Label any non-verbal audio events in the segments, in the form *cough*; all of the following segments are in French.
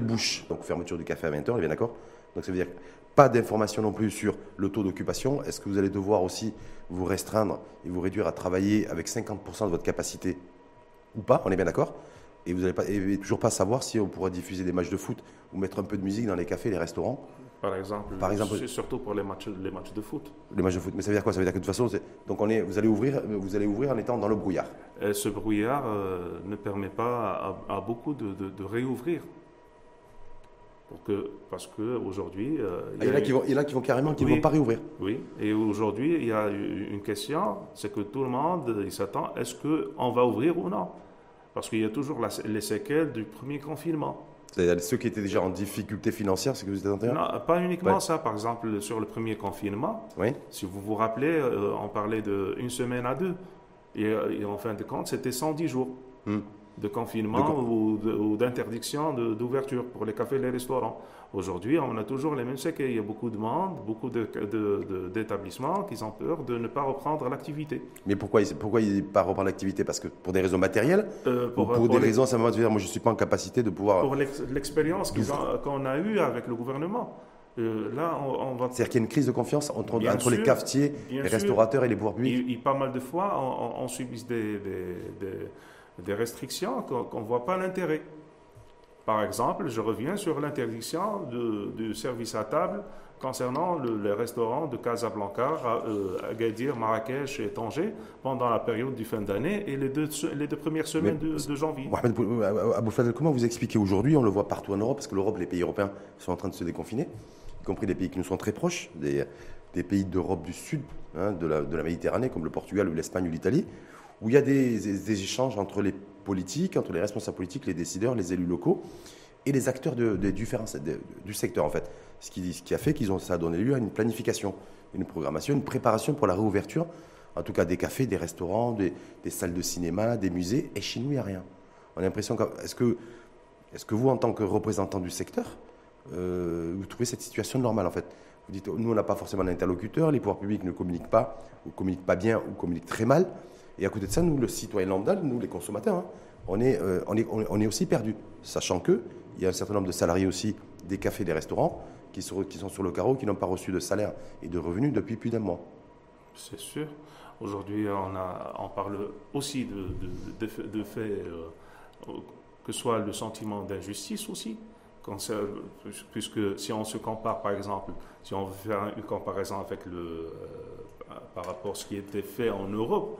bouche, donc fermeture du café à 20h, on est bien d'accord? Donc ça veut dire pas d'informations non plus sur le taux d'occupation. Est-ce que vous allez devoir aussi vous restreindre et vous réduire à travailler avec 50% de votre capacité ou pas? On est bien d'accord? Et vous n'allez pas, toujours pas savoir si on pourra diffuser des matchs de foot ou mettre un peu de musique dans les cafés, les restaurants. Par exemple, Par exemple surtout pour les matchs, les matchs de foot. Les matchs de foot, mais ça veut dire quoi? Ça veut dire que de toute façon, donc on est, vous allez ouvrir, vous allez ouvrir en étant dans le brouillard. Et ce brouillard euh, ne permet pas à, beaucoup de, de réouvrir que, parce qu'aujourd'hui. Euh, il, y ah, il, y en a qui vont, carrément qui ne vont pas réouvrir. Oui, et aujourd'hui, il y a une question c'est que tout le monde s'attend est-ce qu'on va ouvrir ou non? Parce qu'il y a toujours les séquelles du premier confinement. C'est-à-dire ceux qui étaient déjà en difficulté financière, c'est que vous êtes en train Non, pas uniquement ça. Par exemple, sur le premier confinement, oui. si vous vous rappelez, euh, on parlait d'une semaine à deux. Et, en fin de compte, c'était 110 jours. Hmm de confinement ou d'interdiction d'ouverture pour les cafés et les restaurants. Aujourd'hui, on a toujours les mêmes séquelles. Il y a beaucoup de monde, beaucoup d'établissements qui ont peur de ne pas reprendre l'activité. Mais pourquoi, pourquoi ils ne pas reprendre l'activité? Parce que pour des raisons matérielles euh, Pour, pour, des raisons, ça dire, moi je ne suis pas en capacité de pouvoir... Pour l'expérience qu'on a eue avec le gouvernement. Euh, là, on, va... C'est-à-dire qu'il y a une crise de confiance entre, entre les cafetiers, les restaurateurs et les pouvoirs publics il, Pas mal de fois, on, subit des des restrictions qu'on ne voit pas l'intérêt. Par exemple, je reviens sur l'interdiction du service à table concernant le, les restaurants de Casablanca, euh, Agadir, Marrakech et Tanger pendant la période du fin d'année et les deux, les deux premières semaines de, janvier. Mohamed euh, Abou Fadel, comment vous expliquez aujourd'hui, on le voit partout en Europe, parce que l'Europe, les pays européens sont en train de se déconfiner, y compris des pays qui nous sont très proches, des, des pays d'Europe du Sud, hein, de, la, de la Méditerranée, comme le Portugal ou l'Espagne ou l'Italie, où il y a des, échanges entre les politiques, entre les responsables politiques, les décideurs, les élus locaux et les acteurs du secteur en fait. Ce qui, a fait qu'ils ont ça a donné lieu à une planification, une programmation, une préparation pour la réouverture, en tout cas des cafés, des restaurants, des, salles de cinéma, des musées. Et chez nous, il n'y a rien. On a l'impression que est-ce que vous, en tant que représentant du secteur, euh, vous trouvez cette situation normale en fait? Vous dites, nous, on n'a pas forcément d'interlocuteur, les pouvoirs publics ne communiquent pas, ou communiquent pas bien, ou communiquent très mal. Et à côté de ça, nous, le citoyen lambda, nous, les consommateurs, hein, on, est, euh, on, est, on, est, aussi perdus, sachant qu'il y a un certain nombre de salariés aussi des cafés, des restaurants, qui sont, qui sont sur le carreau, qui n'ont pas reçu de salaire et de revenus depuis plus d'un mois. C'est sûr. Aujourd'hui, on, a, on parle aussi de, de, de, faits, euh, que soit le sentiment d'injustice aussi, puisque si on se compare, par exemple, si on veut faire une comparaison avec le, euh, par rapport à ce qui était fait en Europe,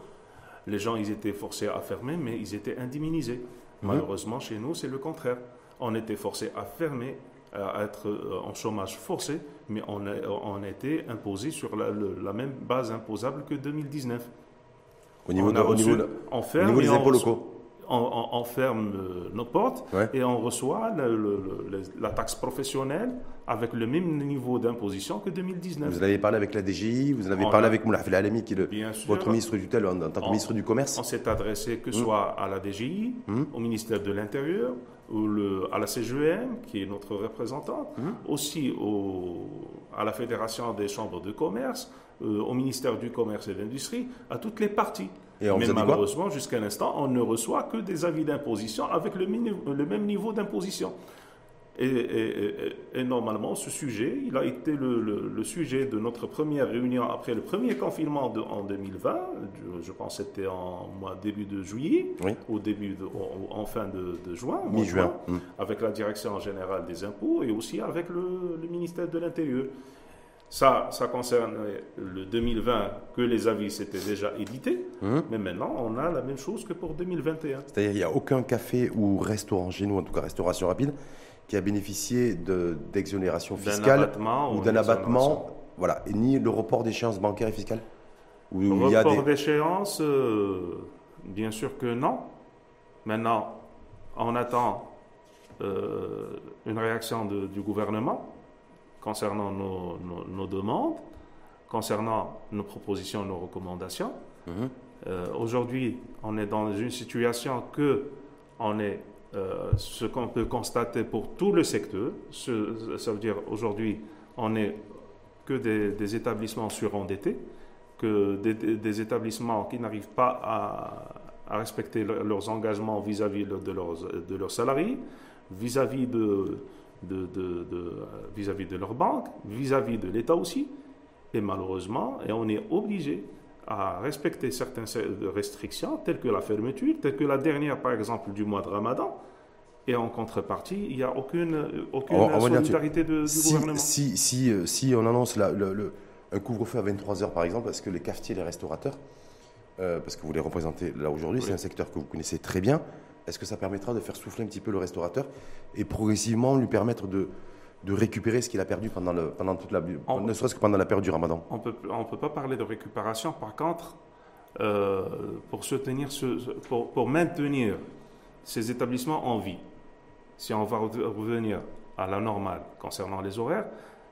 les gens, ils étaient forcés à fermer, mais ils étaient indemnisés. Malheureusement, chez nous, c'est le contraire. On était forcés à fermer, à être euh, en chômage forcé, mais on a, on été imposé sur la, même base imposable que 2019. Au niveau, de, au niveau, des impôts locaux on, ferme euh, nos portes et on reçoit la taxe professionnelle avec le même niveau d'imposition que 2019. Vous avez parlé avec la DGI, vous en avez parlé avec Moulaf Alemi, qui est le, votre ministre du tutelle en, tant que ministre du Commerce On s'est adressé que ce hum. soit à la DGI, hum. au ministère de l'Intérieur, ou le, à la CGM, qui est notre représentante, hum. aussi au, à la Fédération des chambres de commerce, euh, au ministère du Commerce et de l'Industrie, à toutes les parties. Mais malheureusement, jusqu'à l'instant, on ne reçoit que des avis d'imposition avec le, le, même niveau d'imposition. Et, normalement, ce sujet, il a été le, sujet de notre première réunion après le premier confinement de, en 2020. Je, pense que c'était en mois, début de juillet, au début de, en fin de, juin, mi-juin, hum. avec la direction générale des impôts et aussi avec le, le ministère de l'Intérieur. Ça, ça concerne le 2020 que les avis s'étaient déjà édités, hum. mais maintenant on a la même chose que pour 2021. C'est-à-dire qu'il n'y a aucun café ou restaurant chez nous, en tout cas restauration rapide, qui a bénéficié d'exonération fiscale ou d'un abattement, voilà, et ni le report d'échéance bancaire et fiscale Le report d'échéance, euh, bien sûr que non. Maintenant, on attend euh, une réaction du gouvernement concernant nos, demandes, concernant nos propositions, nos recommandations. Mhm. Euh, aujourd'hui, on est dans une situation que on est euh, ce qu'on peut constater pour tout le secteur. ça veut dire aujourd'hui, on n'est que des, établissements surendettés, que des, établissements qui n'arrivent pas à, respecter leurs engagements vis-à-vis de, leurs, de leurs salariés, vis-à-vis de, vis-à-vis de leur banque, vis-à-vis de l'État aussi. Et malheureusement, et on est obligé à respecter certaines restrictions, telles que la fermeture, telles que la dernière, par exemple, du mois de Ramadan. Et en contrepartie, il n'y a aucune, aucune solidarité du gouvernement. Si, si, euh, si, on annonce le, un couvre-feu à 23h, par exemple, est-ce que les cafetiers et les restaurateurs, euh, parce que vous les représentez là aujourd'hui, c'est un secteur que vous connaissez très bien, est-ce que ça permettra de faire souffler un petit peu le restaurateur et progressivement lui permettre de, de récupérer ce qu'il a perdu pendant, le, pendant toute la, ne serait-ce que pendant la période du ramadan? On peut, ne peut pas parler de récupération. Par contre, euh, pour, soutenir ce, pour, pour, maintenir ces établissements en vie, si on va revenir à la normale concernant les horaires,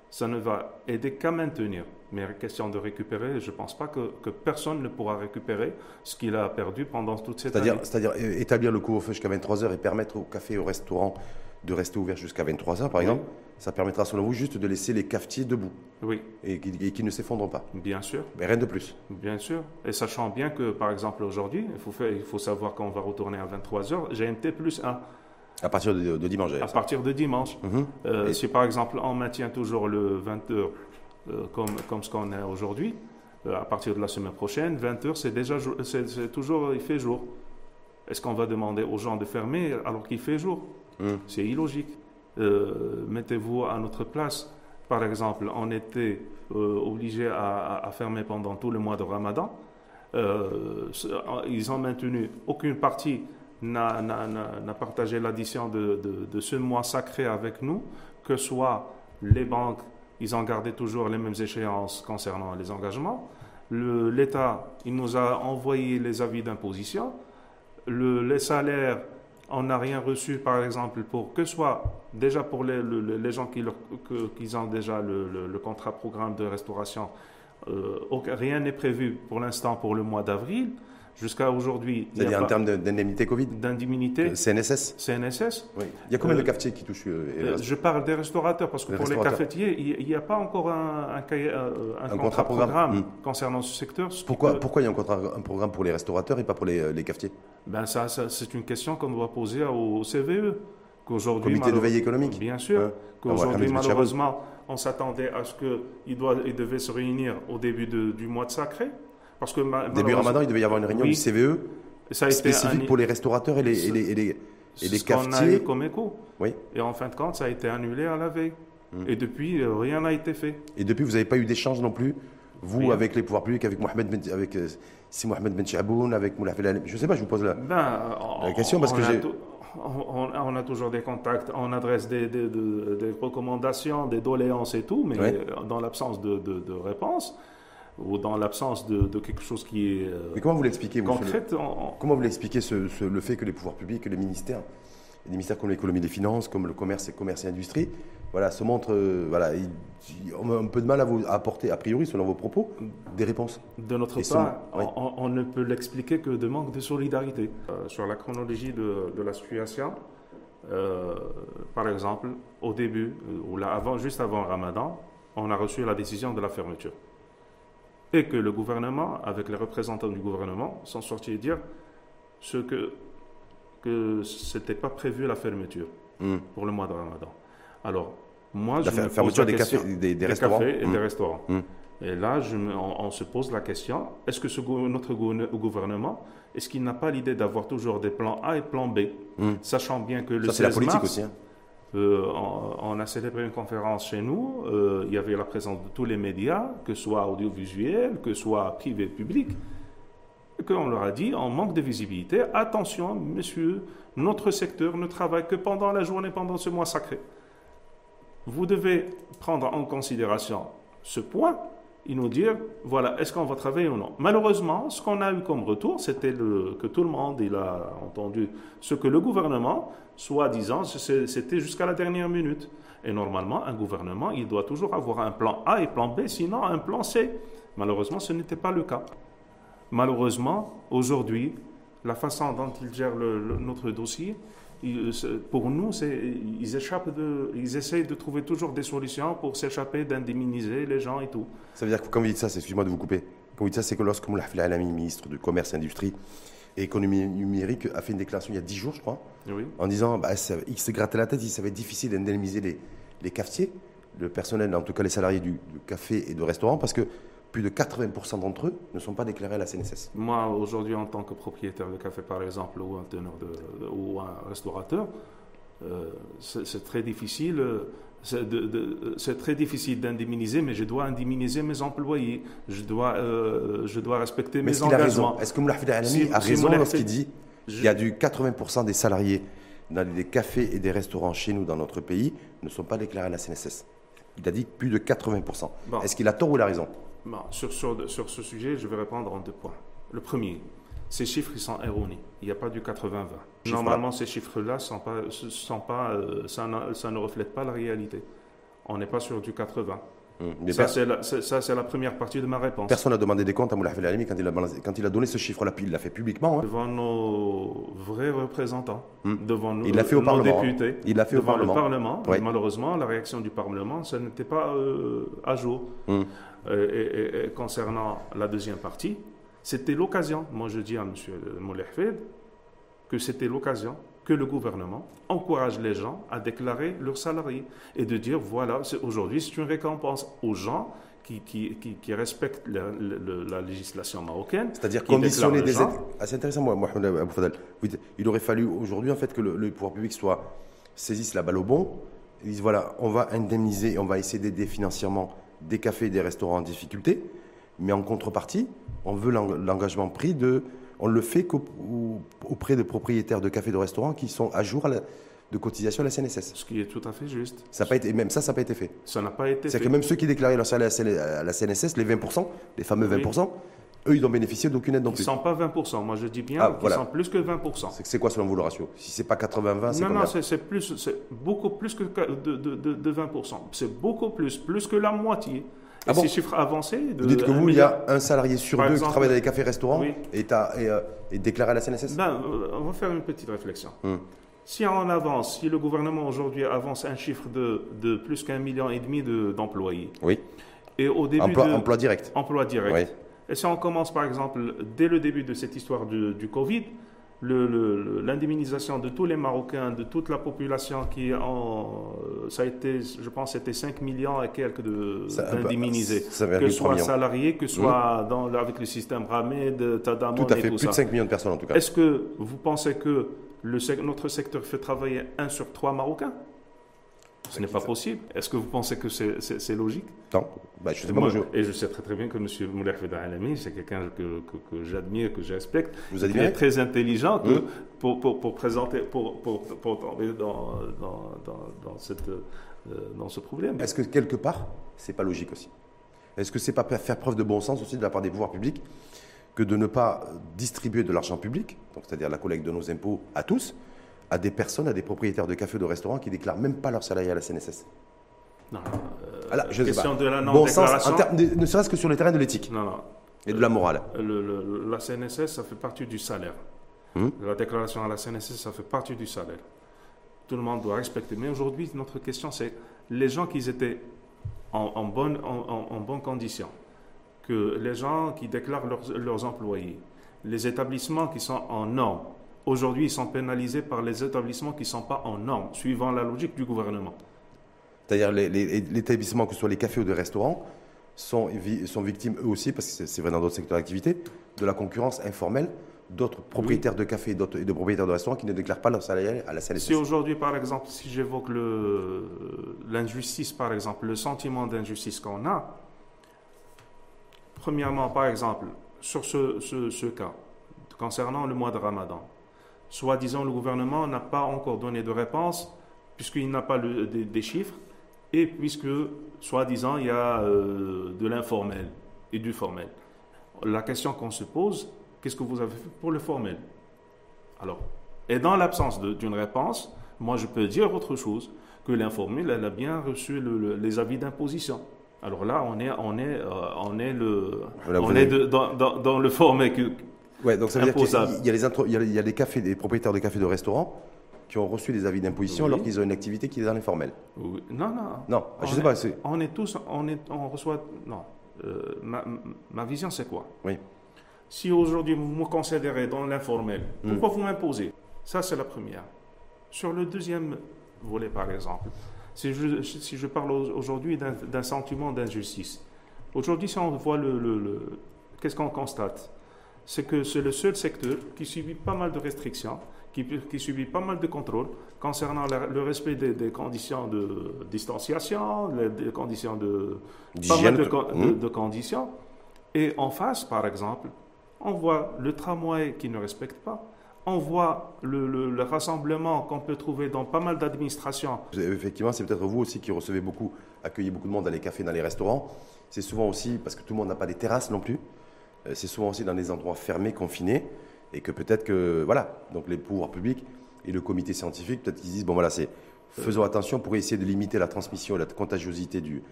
ça ne va aider qu'à maintenir. Mais question de récupérer, je ne pense pas que, que, personne ne pourra récupérer ce qu'il a perdu pendant toute cette année. C'est-à-dire établir le couvre-feu jusqu'à 23h et permettre aux cafés et aux restaurants de rester ouvert jusqu'à 23h, par exemple, ça permettra, selon vous, juste de laisser les cafetiers debout. Oui. Et qui, ne s'effondrent pas. Bien sûr. Mais rien de plus. Bien sûr. Et sachant bien que, par exemple, aujourd'hui, il faut, faire, il faut savoir qu'on va retourner à 23h, GMT plus 1. À partir de, dimanche. À partir de dimanche. Mhm. Euh, si par exemple on maintient toujours le 20h euh, comme, comme ce qu'on est aujourd'hui, euh, à partir de la semaine prochaine, 20h c'est déjà c'est toujours il fait jour. Est-ce qu'on va demander aux gens de fermer alors qu'il fait jour? Hmm. C'est illogique. Euh, mettez-vous à notre place. Par exemple, on était euh, obligé à, fermer pendant tout le mois de Ramadan. Euh, ils ont maintenu, aucune partie n'a partagé l'addition de, de, ce mois sacré avec nous, que soit les banques, ils ont gardé toujours les mêmes échéances concernant les engagements. L'État, il nous a envoyé les avis d'imposition. Le, les salaires, on n'a rien reçu, par exemple, pour que soit déjà pour les, les gens qui, qui, ont déjà le, contrat programme de restauration, euh, rien n'est prévu pour l'instant pour le mois d'avril. Jusqu'à aujourd'hui. C'est-à-dire en termes d'indemnité Covid D'indemnité. CNSS CNSS. Oui. Il y a combien de euh, cafetiers qui touchent euh, Je parle des restaurateurs, parce que pour les cafetiers, il n'y a pas encore un, un, contrat, programme, hmm. concernant ce secteur. pourquoi, pourquoi il y a un, un programme pour les restaurateurs et pas pour les, les cafetiers? Ben ça, c'est une question qu'on doit poser au CVE. Qu'aujourd'hui, Comité de veille économique Bien sûr. Hein qu'aujourd'hui, malheureusement, on s'attendait à ce qu'il il devait se réunir au début du mois de Sacré. Parce que Début Ramadan, il devait y avoir une réunion du CVE ça a spécifique pour les restaurateurs et les, et les, et les, et les cafetiers. a eu comme écho. Oui. Et en fin de compte, ça a été annulé à la veille. Hmm. Et depuis, euh, rien n'a été fait. Et depuis, vous n'avez pas eu d'échange non plus vous, avec les pouvoirs publics, avec Mohamed ben, avec euh, si Mohamed Ben Chaboun, avec Moula Je ne sais pas, je vous pose la, ben, question parce que j'ai. On, a toujours des contacts, on adresse des, des, des, recommandations, des doléances et tout, mais dans l'absence de, de, réponse ou dans l'absence de, quelque chose qui est euh, mais comment vous l'expliquez concrète, comment vous l'expliquez ce, le fait que les pouvoirs publics, que les ministères, les ministères comme l'économie et des finances, comme le commerce et commerce et industrie, voilà, se montrent, euh, voilà, on a un peu de mal à vous apporter, a priori, selon vos propos, des réponses. De notre part, on, ne peut l'expliquer que de manque de solidarité. Euh, sur la chronologie de, la situation, euh, par exemple, au début, ou là, avant, juste avant Ramadan, on a reçu la décision de la fermeture. Et que le gouvernement, avec les représentants du gouvernement, sont sortis dire ce que, que ce n'était pas prévu la fermeture hmm. pour le mois de Ramadan. Alors, moi, je me fermeture des, cafés, des, restaurants. et des mmh. restaurants. Mmh. Et là, je on, se pose la question est-ce que ce, notre gouvernement, est-ce qu'il n'a pas l'idée d'avoir toujours des plans A et plans B, sachant bien que le Ça, 16 la politique aussi. Hein. On, a célébré une conférence chez nous. Euh, il y avait la présence de tous les médias, que ce soit audiovisuel, que ce soit privé, public. Qu'on leur a dit, on manque de visibilité. Attention, monsieur, notre secteur ne travaille que pendant la journée, pendant ce mois sacré vous devez prendre en considération ce point et nous dire, voilà, est-ce qu'on va travailler ou non? Malheureusement, ce qu'on a eu comme retour, c'était que tout le monde il a entendu ce que le gouvernement, soi-disant, c'était jusqu'à la dernière minute. Et normalement, un gouvernement, il doit toujours avoir un plan A et plan B, sinon un plan C. Malheureusement, ce n'était pas le cas. Malheureusement, aujourd'hui, la façon dont il gère notre dossier, pour nous, ils, échappent de, ils essayent de trouver toujours des solutions pour s'échapper d'indemniser les gens et tout. Ça veut dire que quand vous dites ça, excusez-moi de vous couper, quand vous dites ça, c'est que lorsque Alami, ministre du Commerce et Industrie, et Économie numérique a fait une déclaration il y a 10 jours, je crois, en disant bah, il se grattait la tête, il ça va être difficile d'indemniser les, les cafetiers, le personnel, en tout cas les salariés du, café et de restaurant, parce que plus de 80% d'entre eux ne sont pas déclarés à la CNSS. Moi, aujourd'hui, en tant que propriétaire de café, par exemple, ou un teneur de, ou un restaurateur, euh, c'est très difficile. C'est très difficile d'indemniser, mais je dois indemniser mes employés. Je dois, euh, je dois respecter mes engagements. Est-ce que Moulahfid Alami a raison lorsqu'il dit qu'il y a du 80% des salariés dans les cafés et des restaurants chez nous, dans notre pays, ne sont pas déclarés à la CNSS Il a dit plus de 80%. Est-ce qu'il a tort ou il a raison? Sur, sur, sur ce sujet, je vais répondre en deux points. Le premier, ces chiffres ils sont erronés. Il n'y a pas du 80-20. Normalement, ces chiffres-là, sont pas, sont pas, euh, ça, ça, ne reflète pas la réalité. On n'est pas sur du 80. Hum, ça, c'est la, la, première partie de ma réponse. Personne n'a demandé des comptes à Moulaf El quand il a, quand il a donné ce chiffre-là, puis il l'a fait publiquement. Hein. Devant nos vrais représentants, hum. devant nous, il l'a fait au nos Parlement. députés, il l'a fait devant au Parlement. le Parlement. Malheureusement, la réaction du Parlement, ça n'était pas euh, à jour. Hum. Euh, et, concernant la deuxième partie, c'était l'occasion, moi je dis à M. Moulehfed, que c'était l'occasion que le gouvernement encourage les gens à déclarer leurs salariés et de dire voilà, aujourd'hui c'est une récompense aux gens qui, qui, qui, respectent la, législation marocaine. C'est-à-dire conditionner des aides. Ah, c'est intéressant, moi, Mohamed Fadel. Il aurait fallu aujourd'hui en fait que le, pouvoir public soit saisisse la balle au bon. Ils disent voilà, on va indemniser, on va essayer d'aider financièrement des cafés et des restaurants en difficulté, mais en contrepartie, on veut l'engagement pris de. On le fait auprès de propriétaires de cafés et de restaurants qui sont à jour de cotisation à la CNSS. Ce qui est tout à fait juste. Ça pas été, même ça, ça n'a pas été fait. Ça n'a pas été fait. C'est que même ceux qui déclaraient leur salaire à la CNSS, les 20%, les fameux 20%, eux, ils n'ont bénéficié d'aucune aide non plus. Ils ne sont pas 20%. Moi, je dis bien ah, qu'ils sont plus que 20%. C'est quoi selon vous le ratio? Si c'est pas 80-20, c'est Non, non, c'est beaucoup plus que de, de, de 20%. C'est beaucoup plus, plus que la moitié ah ces chiffres avancés Vous dites que vous, il y a un salarié sur deux qui travaille dans les cafés-restaurants et, est euh, déclaré à la CNSS ben, euh, On va faire une petite réflexion. Hmm. Si on avance, si le gouvernement aujourd'hui avance un chiffre de, de plus qu'un million et demi d'employés. oui. Et au début emploi, emploi direct. Emploi direct. Et si on commence par exemple dès le début de cette histoire du, du Covid, l'indemnisation de tous les Marocains, de toute la population qui en, ça a été, je pense, c'était 5 millions et quelques d'indemnisés, que ce soit salariés, que ce soit dans, avec le système Ramed, Tadamon Tout à fait, plus de 5 millions de personnes en tout cas. Est-ce que vous pensez que le, notre secteur fait travailler un sur trois Marocains? Ce n'est pas possible. Est-ce que vous pensez que c'est logique? Non. Bah, je Et je sais très très bien que M. Mouler Alami, c'est quelqu'un que, que, j'admire, que je respecte. Vous Il est très intelligent que pour, pour, pour, présenter, pour, pour, pour tomber dans, dans, dans, cette, euh, dans ce problème. Est-ce que quelque part, c'est pas logique aussi? Est-ce que c'est pas faire preuve de bon sens aussi de la part des pouvoirs publics que de ne pas distribuer de l'argent public, c'est-à-dire la collecte de nos impôts à tous, à des personnes, à des propriétaires de cafés ou de restaurants qui déclarent même pas leur salarié à la CNSS Non. Euh, Alors, je question de la bon sens, ne serait-ce que sur le terrain de l'éthique. Non, non. Et de la morale. la CNSS, ça fait partie du salaire. Hmm? La déclaration à la CNSS, ça fait partie du salaire. Tout le monde doit respecter. Mais aujourd'hui, notre question, c'est les gens qui étaient en, bonne, en, bonne condition, que les gens qui déclarent leurs, leurs employés, les établissements qui sont en normes, Aujourd'hui, ils sont pénalisés par les établissements qui ne sont pas en normes, suivant la logique du gouvernement. C'est-à-dire les, établissements, que ce soit les cafés ou des restaurants, sont, sont victimes eux aussi, parce que c'est vrai dans d'autres secteurs d'activité, de la concurrence informelle d'autres propriétaires de cafés et de propriétaires de restaurants qui ne déclarent pas leur salarié à la CNSS. Si aujourd'hui, par exemple, si j'évoque l'injustice, par exemple, le sentiment d'injustice qu'on a, premièrement, par exemple, sur ce, ce cas, concernant le mois de Ramadan, Soi-disant, le gouvernement n'a pas encore donné de réponse puisqu'il n'a pas des, chiffres et puisque, soi-disant, il y a euh, de l'informel et du formel. La question qu'on se pose, qu'est-ce que vous avez fait pour le formel? Alors, et dans l'absence d'une réponse, moi je peux dire autre chose, que l'informel, elle a bien reçu les avis d'imposition. Alors là, on est, on est, euh, on est, le, on est dans, dans, le formel Ouais, donc ça veut dire qu'il y, a les il y a des cafés, des propriétaires de cafés de restaurants qui ont reçu des avis d'imposition alors qu'ils ont une activité qui est dans l'informel. Non, non. Non, je sais pas. On est tous, on, est, on reçoit. Non. Euh, ma, ma, vision, c'est quoi? Oui. Si aujourd'hui vous me considérez dans l'informel, hmm. pourquoi vous m'imposez? Ça, c'est la première. Sur le deuxième volet, par exemple, si je, si je parle aujourd'hui d'un sentiment d'injustice, aujourd'hui, si on voit le, le, qu'est-ce qu'on constate? C'est que c'est le seul secteur qui subit pas mal de restrictions, qui, qui subit pas mal de contrôles concernant le respect des, conditions de distanciation, des conditions de, pas mal de, de, conditions. Et en face, par exemple, on voit le tramway qui ne respecte pas, on voit le, rassemblement qu'on peut trouver dans pas mal d'administrations. Effectivement, c'est peut-être vous aussi qui recevez beaucoup, accueillez beaucoup de monde dans les cafés, dans les restaurants. C'est souvent aussi, parce que tout le monde n'a pas des terrasses non plus, c'est souvent aussi dans des endroits fermés, confinés, et que peut-être que, voilà, donc les pouvoirs publics et le comité scientifique, peut-être qu'ils disent, bon voilà, c'est faisons attention pour essayer de limiter la transmission et la contagiosité du,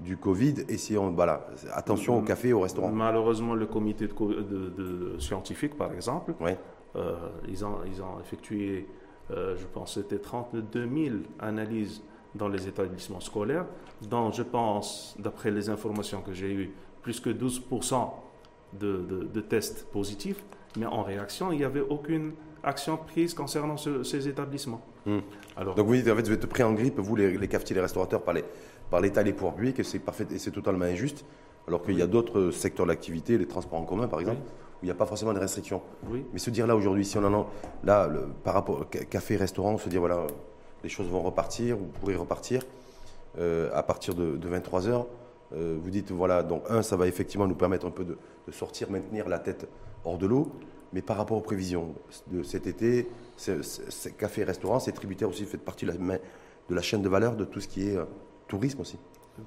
du Covid, essayons, voilà, attention au café, au restaurant. Malheureusement, le comité de, scientifique, par exemple, euh, ils, ont, ils ont effectué, euh, je pense, c'était 32 000 analyses dans les établissements scolaires, dont je pense, d'après les informations que j'ai eues, plus que 12% de, de, tests positifs, mais en réaction, il n'y avait aucune action prise concernant ces établissements. Hmm. Alors, Donc vous dites, en fait, vous êtes pris en grippe, vous, les, les cafetiers, les restaurateurs, par, les, par l'État les pouvoirs publics, et c'est, parfait, et c'est totalement injuste, alors qu'il y a d'autres secteurs d'activité, les transports en commun par exemple, où il n'y a pas forcément de restrictions. Oui. Mais se dire là aujourd'hui, si on en a, là, par rapport café, restaurant, se dire voilà, les choses vont repartir, vous pourrez repartir euh, à partir de, 23 heures. Euh, vous dites voilà, donc un, ça va effectivement nous permettre un peu de, sortir, maintenir la tête hors de l'eau. Mais par rapport aux prévisions de cet été, café, restaurant, c'est tributaire aussi, fait partie de la, de la chaîne de valeur de tout ce qui est euh, tourisme aussi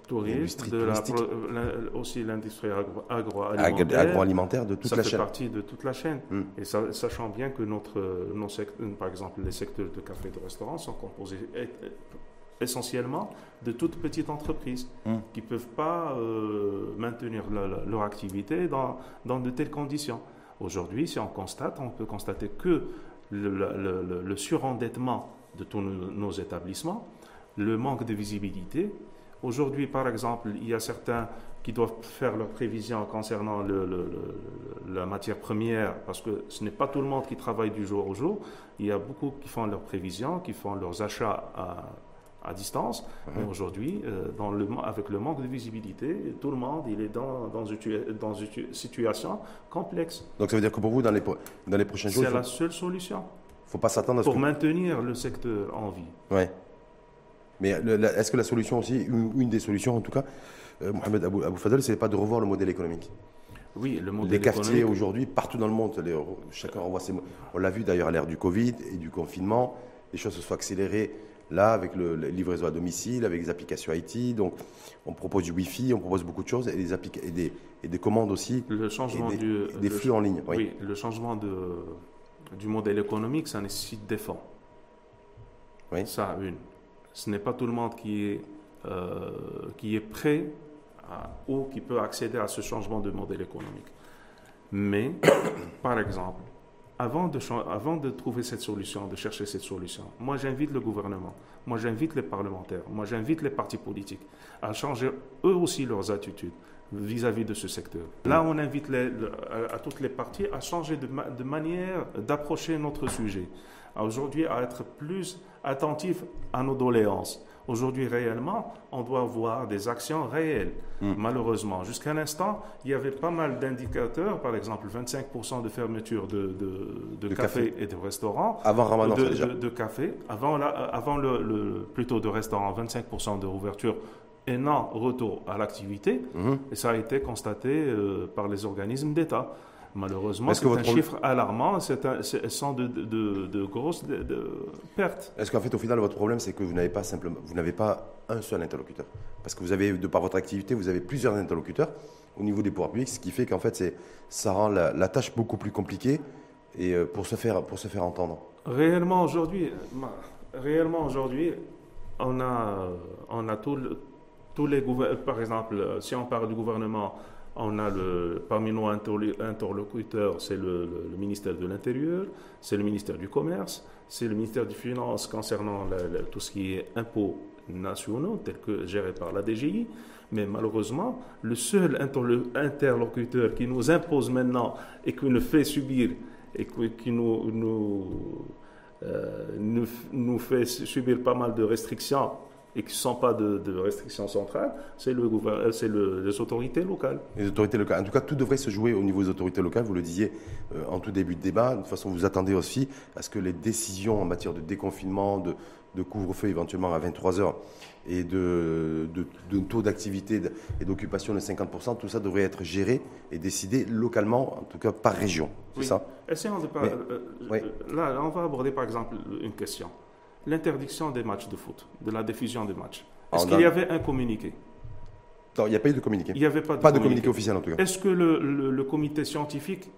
tourisme, de aussi l'industrie agroalimentaire, agroalimentaire de toute ça la fait chaîne. partie de toute la chaîne. Hmm. Et sachant bien que notre, nos par exemple, les secteurs de café et de restaurant sont composés essentiellement de toutes petites entreprises hmm. qui ne peuvent pas euh, maintenir leur activité dans, dans, de telles conditions. Aujourd'hui, si on constate, on peut constater que le, le surendettement de tous nos établissements, le manque de visibilité, Aujourd'hui, par exemple, il y a certains qui doivent faire leurs prévisions concernant la matière première, parce que ce n'est pas tout le monde qui travaille du jour au jour. Il y a beaucoup qui font leurs prévisions, qui font leurs achats à, distance. Mais aujourd'hui, euh, avec le manque de visibilité, tout le monde il est dans, dans, une, situation complexe. Donc ça veut dire que pour vous, dans les, dans les prochains jours... C'est la seule solution. faut pas s'attendre à ce Pour maintenir le secteur en vie. Ouais. Mais est-ce que la solution aussi, une, des solutions en tout cas, euh, Mohamed Abou, Abou Fadel, c'est pas de revoir le modèle économique? Oui, le modèle Les cafetiers aujourd'hui, partout dans le monde, chacun revoit ses. On l'a vu d'ailleurs à l'ère du Covid et du confinement, les choses se sont accélérées là avec le, livraison à domicile, avec les applications IT. Donc on propose du Wi-Fi, on propose beaucoup de choses et des, et des, et des commandes aussi. Le changement des, du, des flux en ligne. Oui. le changement de, du modèle économique, ça nécessite des fonds. Oui. Ça, une ce n'est pas tout le monde qui est, euh, qui est prêt ou qui peut accéder à ce changement de modèle économique. Mais, *coughs* par exemple, avant de, trouver cette solution, de chercher cette solution, moi j'invite le gouvernement, moi j'invite les parlementaires, moi j'invite les partis politiques à changer eux aussi leurs attitudes vis-à-vis de ce secteur. Là, on invite à, toutes les parties à changer de, de manière d'approcher notre sujet. Aujourd'hui, à être plus attentif à nos doléances. Aujourd'hui, réellement, on doit voir des actions réelles. Hmm. Malheureusement, jusqu'à l'instant, il y avait pas mal d'indicateurs, par exemple 25% de fermeture de, de, cafés et de restaurants. Avant Ramadan, de, déjà. de, café. Avant, la, avant le, plutôt de restaurants, 25% de ouverture et non retour à l'activité. Hmm. Et ça a été constaté euh, par les organismes d'État. Malheureusement, c'est un chiffre alarmant, c'est un, sont de, de, de grosses pertes. Est-ce qu'en fait, au final, votre problème, c'est que vous n'avez pas simplement, vous n'avez pas un seul interlocuteur? Parce que vous avez, de par votre activité, vous avez plusieurs interlocuteurs au niveau des pouvoirs publics, ce qui fait qu'en fait, ça rend la, tâche beaucoup plus compliquée et euh, pour se faire, pour se faire entendre. Réellement, aujourd'hui, réellement, aujourd'hui, on a, on a tous les par exemple, si on parle du gouvernement, on a le, parmi nos interlocuteurs, c'est le, ministère de l'Intérieur, c'est le ministère du Commerce, c'est le ministère des Finances concernant tout ce qui est impôts nationaux, tels que gérés par la DGI. Mais malheureusement, le seul interlocuteur qui nous impose maintenant et qui nous fait subir et qui euh, nous fait subir pas mal de restrictions et qui ne sont pas de, restrictions centrales, c'est le, le, les autorités locales. Les autorités locales. En tout cas, tout devrait se jouer au niveau des autorités locales. Vous le disiez euh, en tout début de débat. De toute façon, vous attendez aussi à ce que les décisions en matière de déconfinement, de, de couvre-feu éventuellement à 23 heures et de, de, taux d'activité et d'occupation de 50%, tout ça devrait être géré et décidé localement, en tout cas par région. C'est ça? Essayons de euh, euh, Là, on va aborder par exemple une question l'interdiction des matchs de foot, de la diffusion des matchs. Est-ce qu'il y avait un communiqué? Non, il n'y a pas eu de communiqué. Il n'y avait pas de, communiqué. officiel en tout cas. Est-ce que le, comité scientifique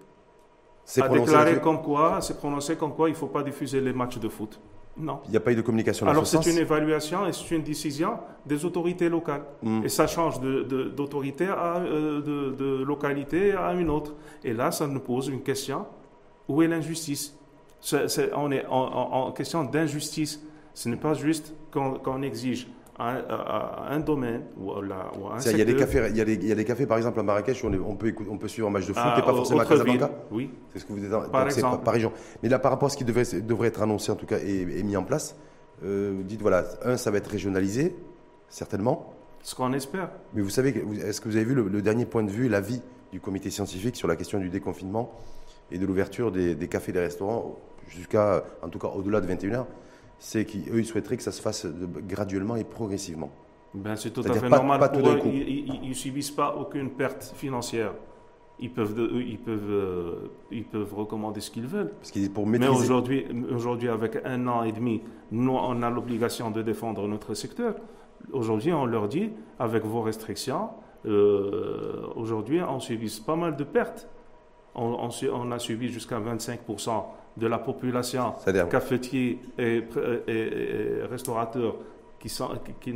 a déclaré comme quoi, s'est prononcé comme quoi il ne faut pas diffuser les matchs de foot? Non. Il n'y a pas eu de communication Alors c'est une évaluation et c'est une décision des autorités locales. Hmm. Et ça change d'autorité de, à euh, de, localité à une autre. Et là, ça nous pose une question où est l'injustice? On est en, question d'injustice. Ce n'est pas juste qu'on exige un, domaine ou, un secteur. Il y, a des cafés, il, y a des, cafés, par exemple, à Marrakech, où on, peut, on peut suivre un match de foot ah, et pas forcément à Casablanca Oui. C'est ce que vous êtes par, exemple. par région. Mais là, par rapport à ce qui devrait, devrait être annoncé, en tout cas, et, mis en place, euh, vous dites, voilà, un, ça va être régionalisé, certainement. Ce qu'on espère. Mais vous savez, est-ce que vous avez vu le, le dernier point de vue, l'avis du comité scientifique sur la question du déconfinement et de l'ouverture des, cafés et des restaurants jusqu'à, en tout cas au-delà de 21h, c'est qu'eux, ils souhaiteraient que ça se fasse graduellement et progressivement. Ben, c'est tout à fait normal pour eux. Ils ne subissent pas aucune perte financière. Ils peuvent, ils peuvent, euh, ils peuvent recommander ce qu'ils veulent. Parce pour Mais aujourd'hui, aujourd'hui, avec un an et demi, nous, on a l'obligation de défendre notre secteur. Aujourd'hui, on leur dit, avec vos restrictions, euh, aujourd'hui, on subit pas mal de pertes on, a suivi jusqu'à 25% de la population cafetiers et, restaurateurs qui sont, qui,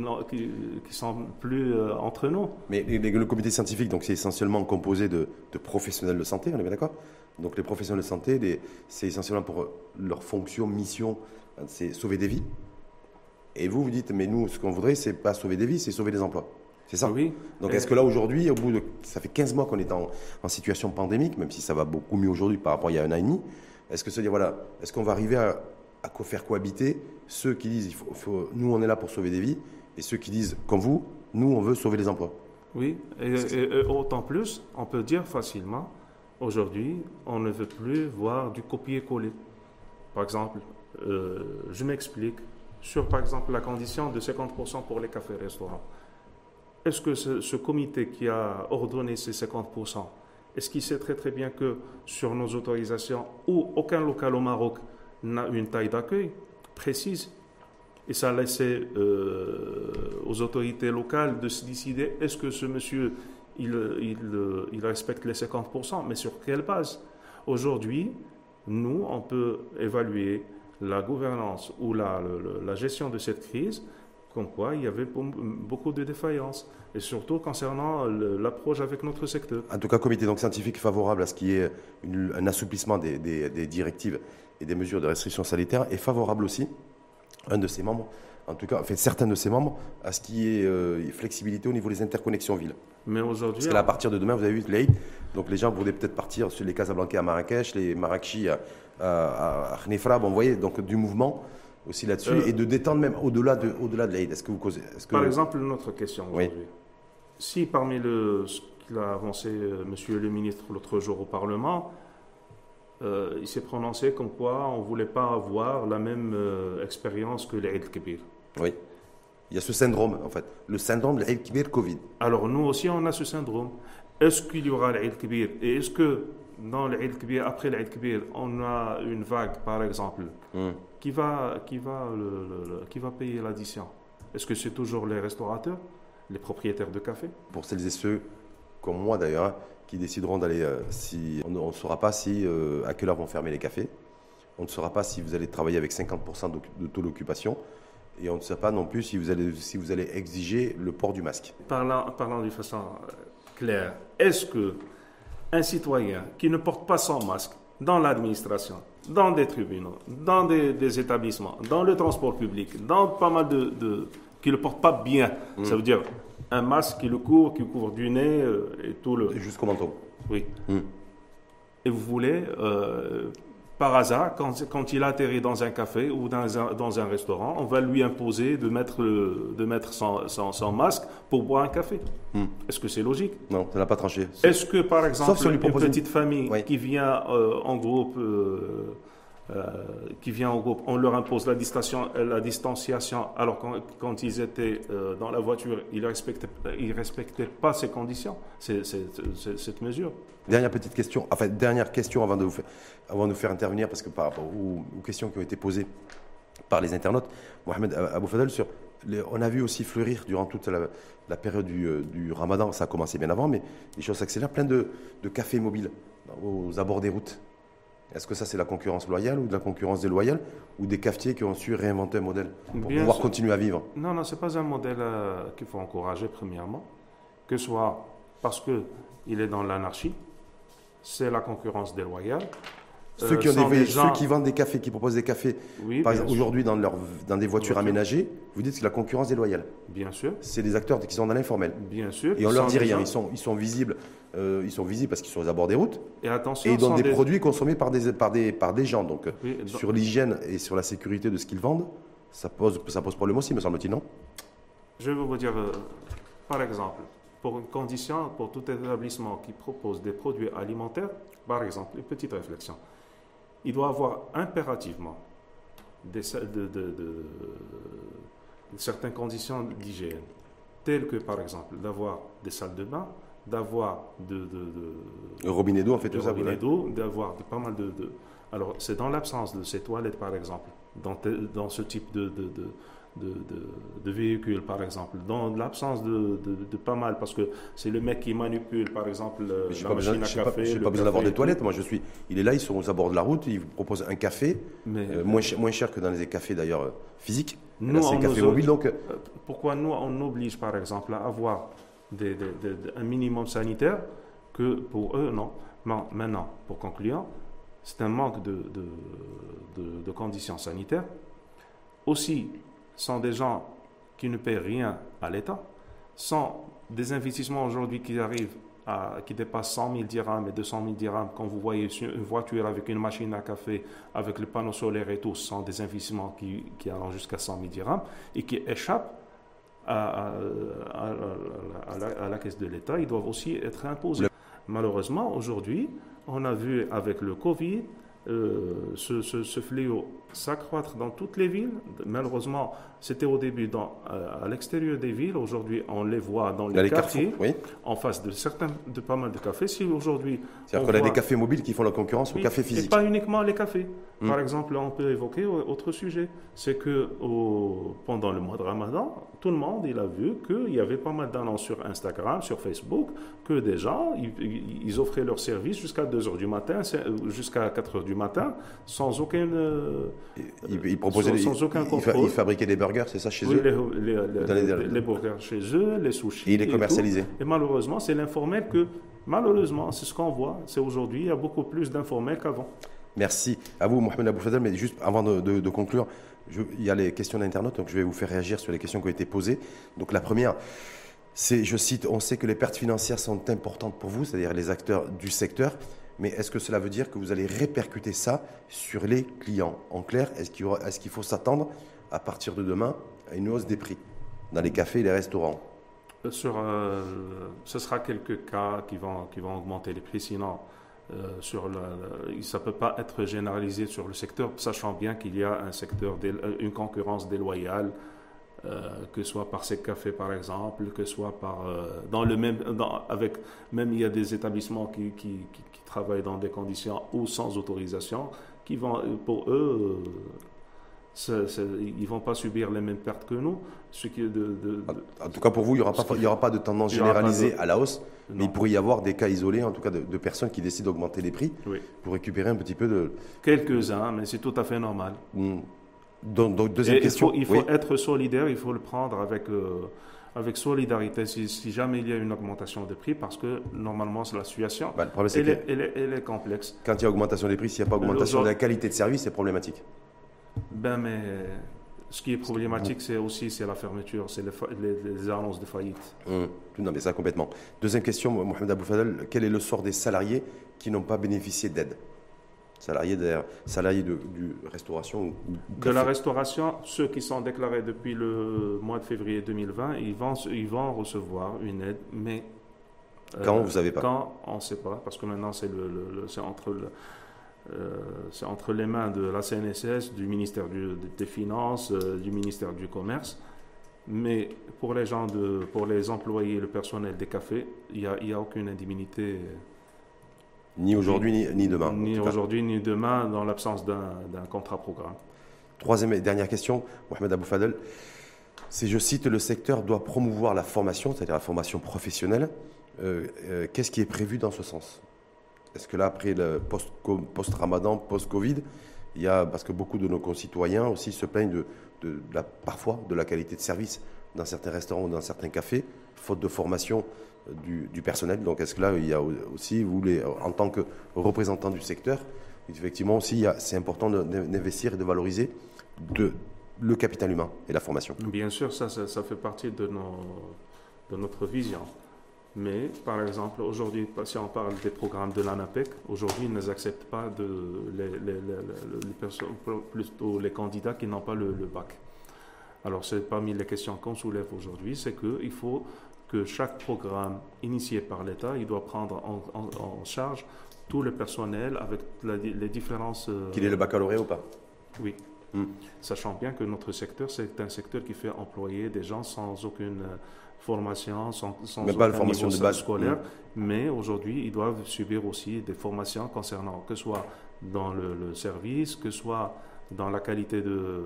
qui, sont plus euh, entre nous. Mais le comité scientifique, donc c'est essentiellement composé de, professionnels de santé, on est bien d'accord? Donc les professionnels de santé, c'est essentiellement pour leur fonction, mission, c'est sauver des vies. Et vous, vous dites, mais nous, ce qu'on voudrait, c'est pas sauver des vies, c'est sauver des emplois. C'est ça? Oui. Donc est-ce que là aujourd'hui, au bout de. Ça fait 15 mois qu'on est en, situation pandémique, même si ça va beaucoup mieux aujourd'hui par rapport à il y a un an et demi. Est-ce que se dire, voilà, est-ce qu'on va arriver à, à faire cohabiter ceux qui disent, il faut, nous on est là pour sauver des vies, et ceux qui disent, comme vous, nous on veut sauver les emplois? Oui, et, autant plus, on peut dire facilement, aujourd'hui, on ne veut plus voir du copier-coller. Par exemple, euh, je m'explique, sur par exemple la condition de 50% pour les cafés-restaurants. Est-ce que ce, comité qui a ordonné ces 50%, est-ce qu'il sait très très bien que sur nos autorisations, où aucun local au Maroc n'a une taille d'accueil précise? Et ça a laissé euh, aux autorités locales de se décider est-ce que ce monsieur il, il, respecte les 50%, mais sur quelle base? Aujourd'hui, nous, on peut évaluer la gouvernance ou la, la gestion de cette crise comme quoi il y avait beaucoup de défaillances, et surtout concernant l'approche avec notre secteur. En tout cas, comité donc scientifique favorable à ce qui est un assouplissement des, directives et des mesures de restriction sanitaire, et favorable aussi, un de ses membres, en tout cas, en fait, certains de ses membres, à ce qui est euh, flexibilité au niveau des interconnexions villes. Mais aujourd'hui. Parce qu'à partir de demain, vous avez vu l'AID, donc les gens voulaient peut-être partir sur les Casablanca à Marrakech, les Marrakchi à, à, à bon, vous voyez, donc du mouvement aussi là-dessus euh, et de détendre même au-delà de, au-delà de l'aide. Est-ce que vous causez que... Par exemple, notre question aujourd'hui. Si parmi le, ce qu'il a avancé euh, Monsieur le ministre l'autre jour au Parlement, euh, il s'est prononcé comme quoi on ne voulait pas avoir la même expérience que l'Aïd Kibir. Oui. Il y a ce syndrome, en fait, le syndrome de l'Aïd Kibir Covid. Alors nous aussi, on a ce syndrome. Est-ce qu'il y aura l'Aïd Kibir Et est-ce que dans l'Aïd après l'Aïd Kibir, on a une vague, par exemple, hmm. qui va, qui va, qui va payer l'addition. Est-ce que c'est toujours les restaurateurs, les propriétaires de café Pour celles et ceux, comme moi d'ailleurs, qui décideront d'aller, euh, si, on ne saura pas si, euh, à quelle heure vont fermer les cafés, on ne saura pas si vous allez travailler avec 50% de, taux d'occupation, et on ne sait pas non plus si vous allez, si vous allez exiger le port du masque. Parlant, parlant de façon euh, claire, est-ce que un citoyen qui ne porte pas son masque dans l'administration, dans des tribunaux, dans des, établissements, dans le transport public, dans pas mal de, qui le porte pas bien. Mm. Ça veut dire un masque qui le couvre, qui couvre du nez et tout le. Jusqu'au menton. Oui. Mm. Et vous voulez par hasard, quand, quand, il atterrit dans un café ou dans un, dans un, restaurant, on va lui imposer de mettre, de mettre son, son, masque pour boire un café. Hmm. Est-ce que c'est logique? Non, ça n'a pas tranché. Est-ce que, par exemple, une petite famille qui vient euh, en groupe, euh, qui vient en groupe, on leur impose la distanciation, la distanciation alors quand, quand ils étaient dans la voiture, ils ne respectaient, pas ces conditions, cette mesure. Dernière petite question, enfin dernière question avant de, vous faire, avant de nous faire intervenir, parce que par rapport aux, questions qui ont été posées par les internautes, Mohamed Abou Fadel, sur on a vu aussi fleurir durant toute la, période euh, du, ramadan, ça a commencé bien avant, mais les choses s'accélèrent, plein de, cafés mobiles aux abords des routes. Est-ce que ça c'est la concurrence loyale ou de la concurrence déloyale ou des cafetiers qui ont su réinventer un modèle pour pouvoir continuer à vivre? Non, non, ce n'est pas un modèle euh, qu'il faut encourager premièrement, que ce soit parce qu'il est dans l'anarchie, c'est la concurrence déloyale. Ceux qui, ont des, ceux qui vendent des cafés, qui proposent des cafés, par exemple, aujourd'hui dans, leur, dans des voitures aménagées, vous dites que la concurrence déloyale. Bien sûr. C'est des acteurs qui sont dans l'informel. Bien sûr. Et on leur dit rien. Ils sont, ils sont visibles. Euh, ils sont visibles parce qu'ils sont aux abords des routes. Et attention. Et ils donnent des, produits consommés par des, par des, par des gens. Donc, sur l'hygiène et sur la sécurité de ce qu'ils vendent, ça pose, ça pose problème aussi, me semble-t-il, non? Je vais vous dire, euh, par exemple, pour une condition, pour tout établissement qui propose des produits alimentaires, par exemple, une petite réflexion, il doit avoir impérativement des, certaines conditions d'hygiène, telles que par exemple d'avoir des salles de bain, d'avoir de, de, robinet d'eau en fait de d'eau, d'avoir pas mal de, alors c'est dans l'absence de ces toilettes par exemple, dans, dans ce type de, de, de, véhicules, par exemple, dans l'absence de, de, pas mal, parce que c'est le mec qui manipule, par exemple, la machine à café. Je n'ai pas, besoin d'avoir des toilettes. Moi, je suis. Il est là, ils sont aux abords de la route, ils vous proposent un café, euh, moins, moins, cher que dans les cafés d'ailleurs euh, physiques. Nous, c'est café mobile, donc. Euh, pourquoi nous, on oblige, par exemple, à avoir des, un minimum sanitaire que pour eux, non. Maintenant, pour conclure, c'est un manque de, de, conditions sanitaires. Aussi, sont des gens qui ne paient rien à l'État, sont des investissements aujourd'hui qui arrivent à, qui dépassent 100 000 dirhams et 200 000 dirhams. Quand vous voyez une voiture avec une machine à café, avec le panneau solaire et tout, ce sont des investissements qui, qui allant jusqu'à 100 000 dirhams et qui échappent à, à, la, caisse de l'État. Ils doivent aussi être imposés. Malheureusement, aujourd'hui, on a vu avec le Covid, ce, ce, fléau s'accroître dans toutes les villes. Malheureusement, c'était au début dans, euh, à l'extérieur des villes. Aujourd'hui, on les voit dans les, quartiers, en face de certains, de pas mal de cafés. Si aujourd'hui, c'est-à-dire qu'on a des cafés mobiles qui font la concurrence aux cafés physiques. Et pas uniquement les cafés. Hmm. Par exemple, on peut évoquer autre sujet. C'est que au, pendant le mois de Ramadan, tout le monde il a vu qu'il y avait pas mal d'annonces sur Instagram, sur Facebook, que des gens ils, offraient leurs services jusqu'à 2 h du matin, jusqu'à 4 h du matin, sans aucun euh, ils, proposaient sans, aucun contrôle. Ils, fabriquaient des burgers, c'est ça chez eux? les, les, les, burgers chez eux, les sushis. Et ils les commercialisaient. Et, malheureusement, c'est l'informel que, malheureusement, c'est ce qu'on voit. C'est aujourd'hui, il y a beaucoup plus d'informels qu'avant. Merci à vous, Mohamed Abou Fadel. Mais juste avant de, conclure, il y a les questions d'internautes, donc je vais vous faire réagir sur les questions qui ont été posées. Donc la première, c'est, je cite, on sait que les pertes financières sont importantes pour vous, c'est-à-dire les acteurs du secteur. Mais est-ce que cela veut dire que vous allez répercuter ça sur les clients? En clair, est-ce qu'il, est qu'il faut s'attendre à partir de demain à une hausse des prix. Dans les cafés et les restaurants. Euh, euh, Ce sera quelques cas qui vont, qui vont augmenter les prix, sinon euh, sur ça ne peut pas être généralisé sur le secteur, sachant bien qu'il y a un secteur, une concurrence déloyale, que ce soit par ces cafés par exemple, que ce soit par dans le même, avec même il y a des établissements qui, qui, travaillent dans des conditions ou sans autorisation, qui vont pour eux ils ne vont pas subir les mêmes pertes que nous. Ce qui de, en tout cas, pour vous, il n'y aura, pas, aura pas de tendance généralisée à la hausse, mais il pourrait y avoir des cas isolés, en tout cas, de, personnes qui décident d'augmenter les prix pour récupérer un petit peu de. Quelques-uns, mais c'est tout à fait normal. Hmm. Donc, deuxième question. Il faut, être solidaire, il faut le prendre avec. Euh, avec solidarité si, jamais il y a une augmentation des prix, parce que normalement, c'est la situation, bah, elle, est, complexe. Quand il y a augmentation des prix, s'il n'y a pas augmentation de la qualité de service, c'est problématique. Ben, mais Ce qui est problématique, c'est aussi c'est la fermeture, c'est les, annonces de faillite. Hum, non, mais ça complètement. Deuxième question, Mohamed Abou Fadel, quel est le sort des salariés qui n'ont pas bénéficié d'aide? Salariés, salariés de, du restauration De la restauration, ceux qui sont déclarés depuis le mois de février 2020, ils vont, ils vont recevoir une aide, mais quand vous savez pas? Quand on ne sait pas, parce que maintenant c'est le, entre le, euh, c'est entre les mains de la CNSS, du ministère des Finances, euh, du ministère du Commerce. Mais pour les gens, de, pour les employés, le personnel des cafés, il n'y a, a, aucune indemnité. Ni aujourd'hui, ni, demain. Ni aujourd'hui, ni demain, dans l'absence d'un contrat programme. Troisième et dernière question, Mohamed Abou Fadel. Si je cite, le secteur doit promouvoir la formation, c'est-à-dire la formation professionnelle. Euh, qu'est-ce qui est prévu dans ce sens? Est-ce que là, après le post-Ramadan, post-Covid, il y a, parce que beaucoup de nos concitoyens aussi se plaignent de, la, parfois de la qualité de service dans certains restaurants ou dans certains cafés, faute de formation euh, du, personnel. Donc est-ce que là, il y a aussi, vous, les, en tant que représentant du secteur, effectivement aussi, c'est important d'investir et de valoriser de, le capital humain et la formation Bien sûr, ça, ça, fait partie de, nos, de notre vision. Mais, par exemple, aujourd'hui, si on parle des programmes de l'ANAPEC, aujourd'hui, ils n'acceptent pas de, les, les, les, plutôt les candidats qui n'ont pas le, bac. Alors, c'est parmi les questions qu'on soulève aujourd'hui, c'est qu'il faut que chaque programme initié par l'État, il doit prendre en, charge tout le personnel avec les différences. Euh, Qu'il ait le baccalauréat ou pas Oui. Hmm. Sachant bien que notre secteur, c'est un secteur qui fait employer des gens sans aucune formation, sans, sans mais pas de formation de base. scolaire, mais aujourd'hui, ils doivent subir aussi des formations concernant que ce soit dans le, service, que ce soit dans la qualité de,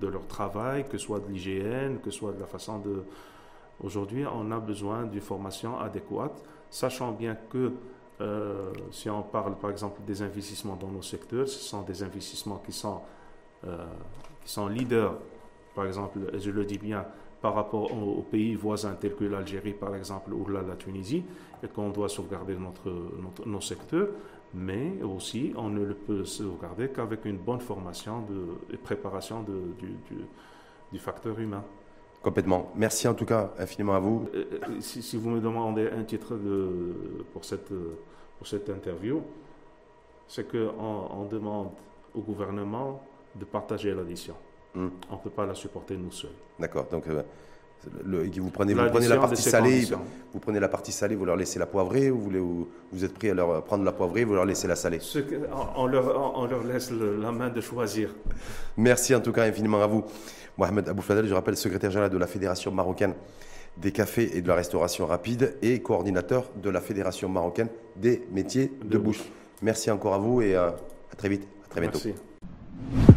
de leur travail, que ce soit de l'hygiène, que ce soit de la façon de... Aujourd'hui, on a besoin d'une formation adéquate, sachant bien que euh, si on parle par exemple des investissements dans nos secteurs, ce sont des investissements qui sont, euh, qui sont leaders, par exemple, je le dis bien, par rapport aux, pays voisins tels que l'Algérie par exemple ou la, Tunisie et qu'on doit sauvegarder notre, nos secteurs, mais aussi on ne le peut sauvegarder qu'avec une bonne formation de, et préparation de, du, du, facteur humain. Complètement. Merci en tout cas infiniment à vous. Euh, euh, si, si, vous me demandez un titre de, pour, cette, pour cette interview, c'est qu'on on demande au gouvernement de partager l'addition. Hmm. On ne peut pas la supporter nous seuls. D'accord. Donc, euh, vous, prenez, vous prenez la partie salée, vous prenez la partie salée, vous leur laissez la poivrée, ou vous, vous, êtes prêt à leur prendre la poivrée, vous leur laissez la salée? On, leur, on, leur, laisse la main de choisir. Merci en tout cas infiniment à vous. Mohamed Abou Fadel, je rappelle, secrétaire général de la Fédération marocaine des cafés et de la restauration rapide et coordinateur de la Fédération marocaine des métiers de, bouche. Merci encore à vous et euh, à très vite, à très bientôt. Merci.